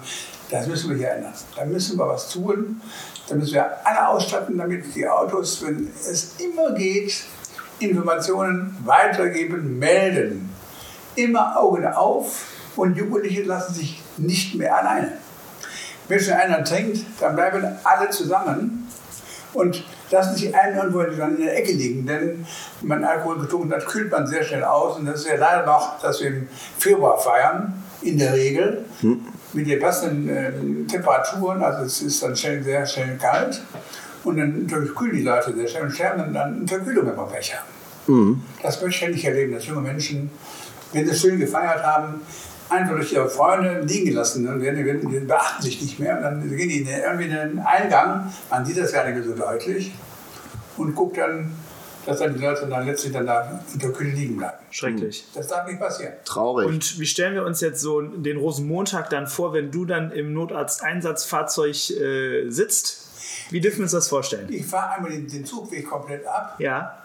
das müssen wir hier ändern. Da müssen wir was tun. Da müssen wir alle ausstatten, damit die Autos, wenn es immer geht, Informationen weitergeben, melden. Immer Augen auf und Jugendliche lassen sich nicht mehr alleine. Wenn schon einer trinkt, dann bleiben alle zusammen und lassen sich einen irgendwo dann in der Ecke liegen. Denn wenn man Alkohol getrunken hat, kühlt man sehr schnell aus. Und das ist ja leider noch, dass wir im Februar feiern, in der Regel, hm. mit den passenden äh, Temperaturen. Also es ist dann schnell, sehr schnell kalt. Und dann kühlen die Leute sehr schnell und sterben dann an Verkühlung, wenn wir Pech haben. Mhm. Das möchte ich nicht erleben, dass junge Menschen, wenn sie schön gefeiert haben, einfach durch ihre Freunde liegen gelassen. Und die, die, beachten sich nicht mehr. Und dann gehen die irgendwie in den Eingang, man sieht das gar nicht mehr so deutlich, und guckt dann, dass dann die Leute dann letztlich dann da in der Kühle liegen bleiben. Schrecklich. Das darf nicht passieren. Traurig. Und wie stellen wir uns jetzt so den Rosenmontag dann vor, wenn du dann im Notarzteinsatzfahrzeug äh, sitzt? Wie dürfen wir uns das vorstellen? Ich fahre einmal den, den Zugweg komplett ab. Ja.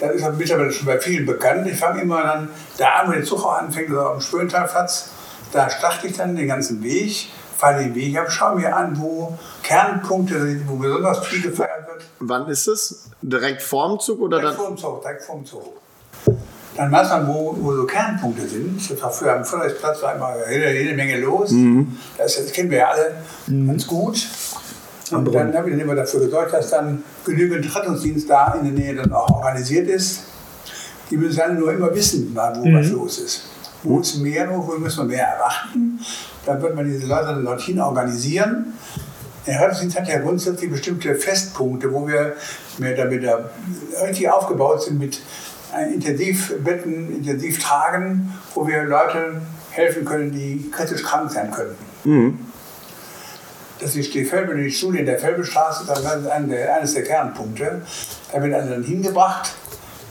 Das ist mittlerweile schon bei vielen bekannt. Ich fange immer dann da an, wo der Zug auch anfängt, also am Spöntalplatz. Da starte ich dann den ganzen Weg, fahre den Weg ab, schaue mir an, wo Kernpunkte sind, wo besonders viel gefeiert wird. Wann ist es? Direkt vorm Zug oder direkt dann? Vorm Zug, direkt vorm Zug. Dann weiß man, wo, wo so Kernpunkte sind. Das war früher am Förderplatz war immer jede, jede Menge los. Mhm. Das, das, kennen wir ja alle mhm. ganz gut. Und dann habe ich dann immer dafür gesorgt, dass dann genügend Rettungsdienst da in der Nähe dann auch organisiert ist. Die müssen dann nur immer wissen, wo mhm. was los ist. Wo ist mehr, wo müssen wir mehr erwarten. Dann wird man diese Leute dann dorthin organisieren. Der Rettungsdienst hat ja grundsätzlich bestimmte Festpunkte, wo wir mehr damit richtig aufgebaut sind mit Intensivbetten, Intensivtragen, wo wir Leute helfen können, die kritisch krank sein könnten. Mhm. Das ist die, Felbe, die Schule in der Felbestraße, das ist eines der Kernpunkte. Da wird also dann hingebracht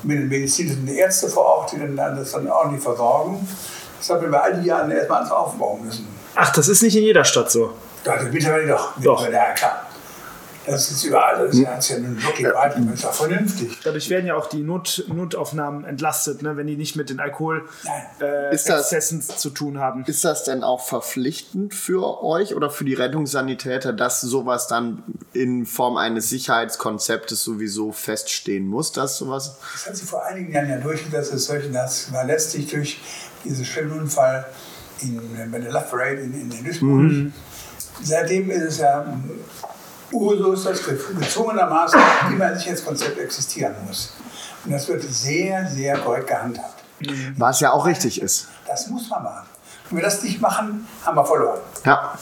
mit den medizinischen Ärzten vor Ort, die dann das dann ordentlich versorgen. Das haben wir bei all die Jahren erstmal alles aufbauen müssen. Ach, das ist nicht in jeder Stadt so? Doch, das mittlerweile doch. Doch. Ja, klar. Das ist überall, das ist ja nun wirklich weit, das ist auch vernünftig. Dadurch werden ja auch die Not, Notaufnahmen entlastet, ne, wenn die nicht mit den Alkoholexzessen äh, zu tun haben. Ist das denn auch verpflichtend für euch oder für die Rettungssanitäter, dass sowas dann in Form eines Sicherheitskonzeptes sowieso feststehen muss, dass sowas? Das hat sich vor einigen Jahren ja durchgesetzt, das war letztlich durch diesen schlimmen Unfall in, bei der Love Parade in, in Duisburg. Mhm. Seitdem ist es ja Usus, dass gezwungenermaßen immer Sicherheitskonzept existieren muss. Und das wird sehr, sehr korrekt gehandhabt. Was ja auch richtig ist. Das muss man machen. Wenn wir das nicht machen, haben wir verloren. Ja.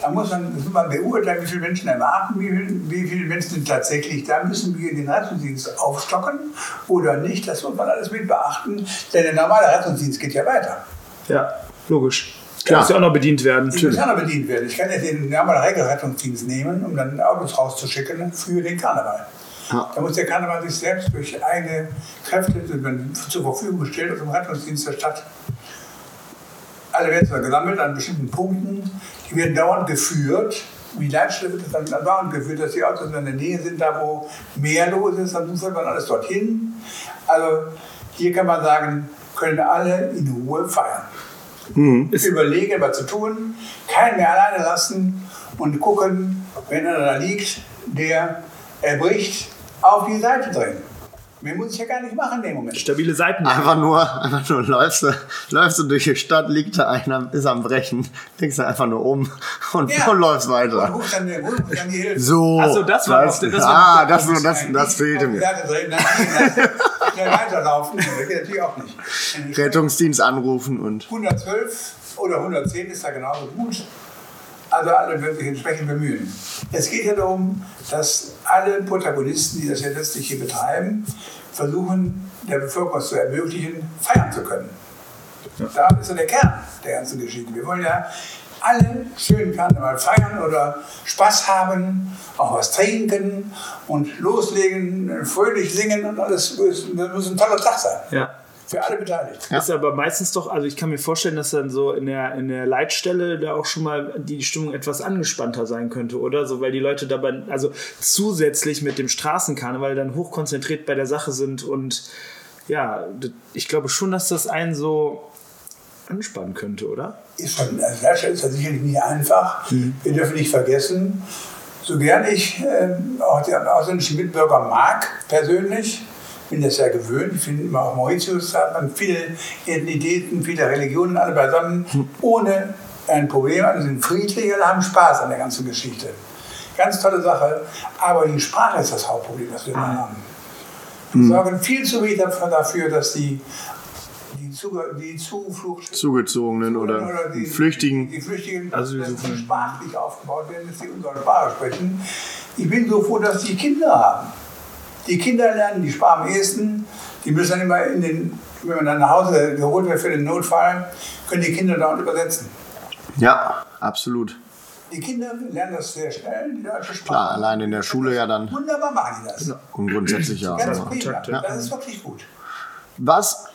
Da muss man, muss man beurteilen, wie viele Menschen erwarten, wie, wie viele Menschen sind tatsächlich da. Müssen wir den Rettungsdienst aufstocken oder nicht? Das muss man alles mit beachten, denn der normale Rettungsdienst geht ja weiter. Ja, logisch. Klar. muss ja auch noch bedient werden. Ich muss auch noch bedient werden. Ich kann ja den normalen Regelrettungsdienst nehmen, um dann Autos rauszuschicken für den Karneval. Ja. Da muss der Karneval sich selbst durch eigene Kräfte zur Verfügung gestellt aus dem Rettungsdienst der Stadt. Alle werden zwar gesammelt an bestimmten Punkten, die werden dauernd geführt wie Leitstelle wird es dann dauernd geführt, dass die Autos in der Nähe sind, da wo mehr los ist, dann führt man alles dorthin. Also hier kann man sagen, können alle in Ruhe feiern. Mhm. Überlegen, was zu tun, keinen mehr alleine lassen und gucken, wenn einer da liegt, der erbricht, auf die Seite drehen. Mehr muss ich ja gar nicht machen in dem Moment. Stabile Seiten. Einfach nur, einfach nur läufst du, läufst du durch die Stadt, liegt da einer, ist am Brechen, denkst du einfach nur um und, ja. und läufst weiter. Und dann, dann die Hilfe. So. Achso, das war das. das, das ah, das, das, das, das fehlte mir. Schnell weiterlaufen, das geht natürlich auch nicht. Rettungsdienst anrufen und. 112 oder 110 ist da genauso gut also alle wirklich entsprechend bemühen. Es geht ja darum, dass alle Protagonisten, die das ja letztlich hier betreiben, versuchen, der Bevölkerung zu ermöglichen, feiern zu können. Ja. Da ist ja der Kern der ganzen Geschichte. Wir wollen ja alle schön Karneval feiern oder Spaß haben, auch was trinken und loslegen, fröhlich singen und alles. Das muss ein toller Tag sein. Ja. Für alle beteiligt. Ja. Ist aber meistens doch, also ich kann mir vorstellen, dass dann so in der, in der Leitstelle da auch schon mal die Stimmung etwas angespannter sein könnte, oder? So, weil die Leute dabei, also zusätzlich mit dem Straßenkarneval dann hochkonzentriert bei der Sache sind und ja, ich glaube schon, dass das einen so anspannen könnte, oder? Ist von, also Leitstelle ist ja sicherlich nicht einfach. Mhm. Wir dürfen nicht vergessen, so gern ich äh, auch die ausländischen Mitbürger mag, persönlich, bin das ja gewöhnt. Ich finde immer auf Mauritius hat man viele Identitäten, viele Religionen, alle beisammen, ohne ein Problem. Alle sind friedlich, alle haben Spaß an der ganzen Geschichte. Ganz tolle Sache. Aber die Sprache ist das Hauptproblem, das wir immer haben. Wir mhm. sorgen viel zu wenig dafür, dass die die, Zuge, die Zuflucht, Zugezogenen oder, oder die, Flüchtigen, die, die Flüchtigen also sprachlich aufgebaut werden, dass sie unsere Sprache sprechen. Ich bin so froh, dass die Kinder haben. Die Kinder lernen die Sprache am ehesten. Die müssen dann immer in den, wenn man dann nach Hause geholt wird für den Notfall, können die Kinder dort übersetzen. Ja, absolut. Die Kinder lernen das sehr schnell, die deutsche Sprache. Klar, allein in der Schule ja dann. Wunderbar machen die das. Und grundsätzlich ja. Ganz prima. Ja. Das ist wirklich gut. Was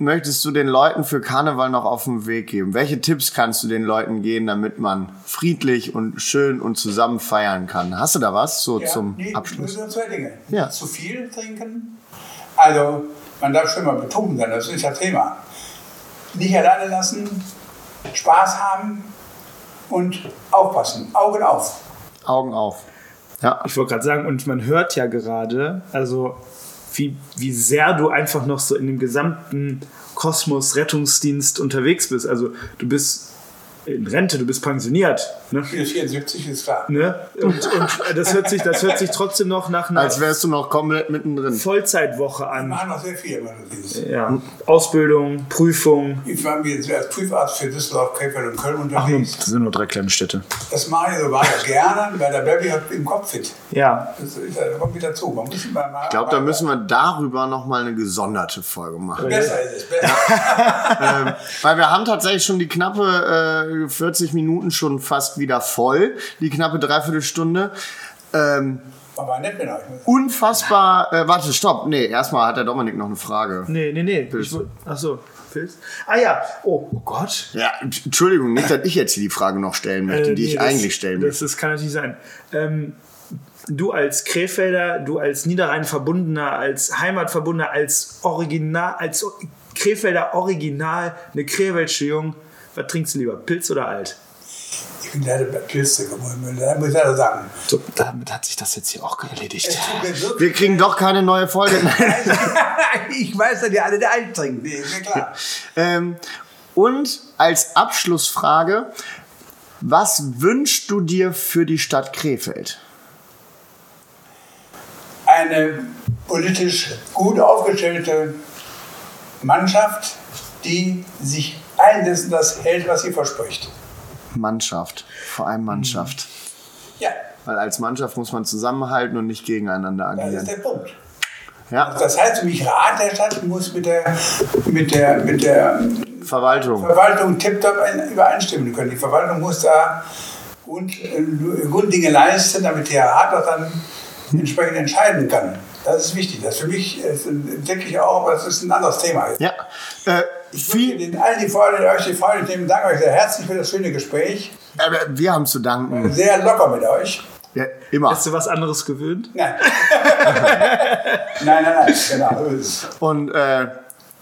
möchtest du den Leuten für Karneval noch auf den Weg geben? Welche Tipps kannst du den Leuten geben, damit man friedlich und schön und zusammen feiern kann? Hast du da was so ja, zum nee, Abschluss? Nur zwei Dinge. Ja. Zu viel trinken. Also, man darf schon mal betrunken sein, das ist ja Thema. Nicht alleine lassen, Spaß haben und aufpassen. Augen auf. Augen auf. Ja. Ich wollte gerade sagen, und man hört ja gerade, also wie, wie sehr du einfach noch so in dem gesamten Kosmos Rettungsdienst unterwegs bist. Also du bist in Rente, du bist pensioniert. Ne? 74 ist klar. Ne? Und, und das, hört sich, das hört sich trotzdem noch nach einer. Als wärst du noch komplett mittendrin. Vollzeitwoche an. Wir machen noch sehr viel, wenn du siehst. Ja. Ausbildung, Prüfung. Ich war jetzt als Prüfarzt für Düsseldorf, Krefeld und Köln unterwegs. Ach, das sind nur drei kleine Städte. Das mache ich so weiter gerne, weil der Baby hat im Kopf fit. Ja. Das, das kommt wieder zu. Man muss mal, ich glaube, da müssen wir darüber noch mal eine gesonderte Folge machen. Besser ist es. Besser. ähm, weil wir haben tatsächlich schon die knappe äh, 40 Minuten schon fast wieder voll, die knappe Dreiviertelstunde. Ähm, aber nett euch. Unfassbar. Äh, warte, stopp. Nee, erstmal hat der Dominik noch eine Frage. Nee, nee, nee. Ich, achso. Pilz. Ah ja, oh, oh, Gott. Ja, Entschuldigung, nicht, dass ich jetzt hier die Frage noch stellen möchte, äh, die ich das, eigentlich stellen möchte. Das, das kann natürlich sein. Ähm, du als Krefelder, du als Niederrhein-Verbundener, als Heimatverbundener, als Original, als Krefelder Original, eine Krefelsche Jung, was trinkst du lieber, Pilz oder Alt? Ich bin leider bei Pilze muss ich leider sagen. So, damit hat sich das jetzt hier auch erledigt. Wir kriegen doch keine neue Folge. ich weiß, dass ihr alle der Alt trinkt. Nee, ist ja klar. Ähm, und als Abschlussfrage, was wünschst du dir für die Stadt Krefeld? Eine politisch gut aufgestellte Mannschaft, die sich einsetzen, das hält, was sie verspricht. Mannschaft, vor allem Mannschaft. Ja. Weil als Mannschaft muss man zusammenhalten und nicht gegeneinander agieren. Das ist der Punkt. Ja. Das heißt, mich Rat der Stadt muss mit der, mit der, mit der Verwaltung, Verwaltung tiptop übereinstimmen können. Die Verwaltung muss da Grund, Grunddinge leisten, damit der Rat auch dann entsprechend entscheiden kann. Das ist wichtig. Das für mich ist, denke ich auch, aber das ist ein anderes Thema. Ja. Äh, ich wünsche den allen die Freude, euch die Freude nehmen. Danke euch sehr herzlich für das schöne Gespräch. Aber wir haben zu danken. Sehr locker mit euch. Ja, immer. Bist du was anderes gewöhnt? Nein. nein, nein, nein, genau. Und äh,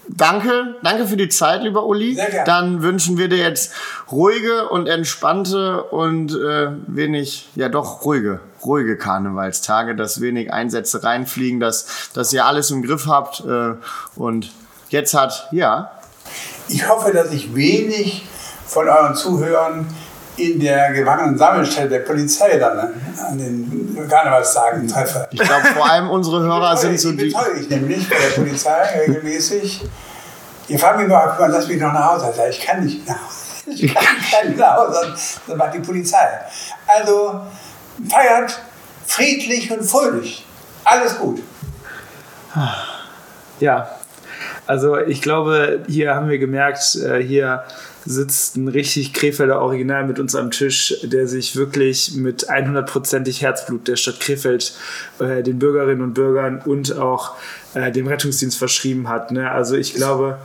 danke, danke für die Zeit, lieber Uli. Sehr gerne. Dann wünschen wir dir jetzt ruhige und entspannte und äh, wenig, ja doch ruhige, ruhige Karnevalstage, dass wenig Einsätze reinfliegen, dass, dass ihr alles im Griff habt. Äh, und jetzt hat, ja. Ich hoffe, dass ich wenig von euren Zuhörern in der Gefangenen-Sammelstelle der Polizei dann ne, an den Karnevalstagen treffe. Ich glaube, vor allem unsere Hörer sind so die. betreue ich nämlich bei der Polizei regelmäßig. Ihr fragt mich immer, guck mal, lass mich noch nach Hause. Ich sage, Ich kann nicht nach Hause. Ich kann nicht nach Hause. Das macht die Polizei. Also feiert friedlich und fröhlich. Alles gut. Ja, also ich glaube, hier haben wir gemerkt, äh, hier sitzt ein richtig Krefelder Original mit uns am Tisch, der sich wirklich mit 100%ig Herzblut der Stadt Krefeld, äh, den Bürgerinnen und Bürgern und auch äh, dem Rettungsdienst verschrieben hat. Ne? Also ich glaube,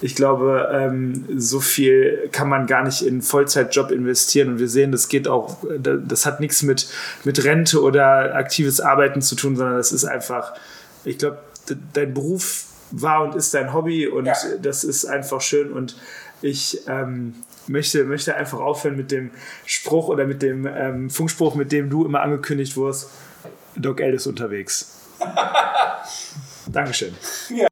ich glaube, ähm, so viel kann man gar nicht in Vollzeitjob investieren und wir sehen, das geht auch, das hat nichts mit, mit Rente oder aktives Arbeiten zu tun, sondern das ist einfach, ich glaube, dein Beruf war und ist dein Hobby und Ja. das ist einfach schön und ich ähm, möchte, möchte einfach aufhören mit dem Spruch oder mit dem ähm, Funkspruch, mit dem du immer angekündigt wurdest, Doc L ist unterwegs. Dankeschön. Ja.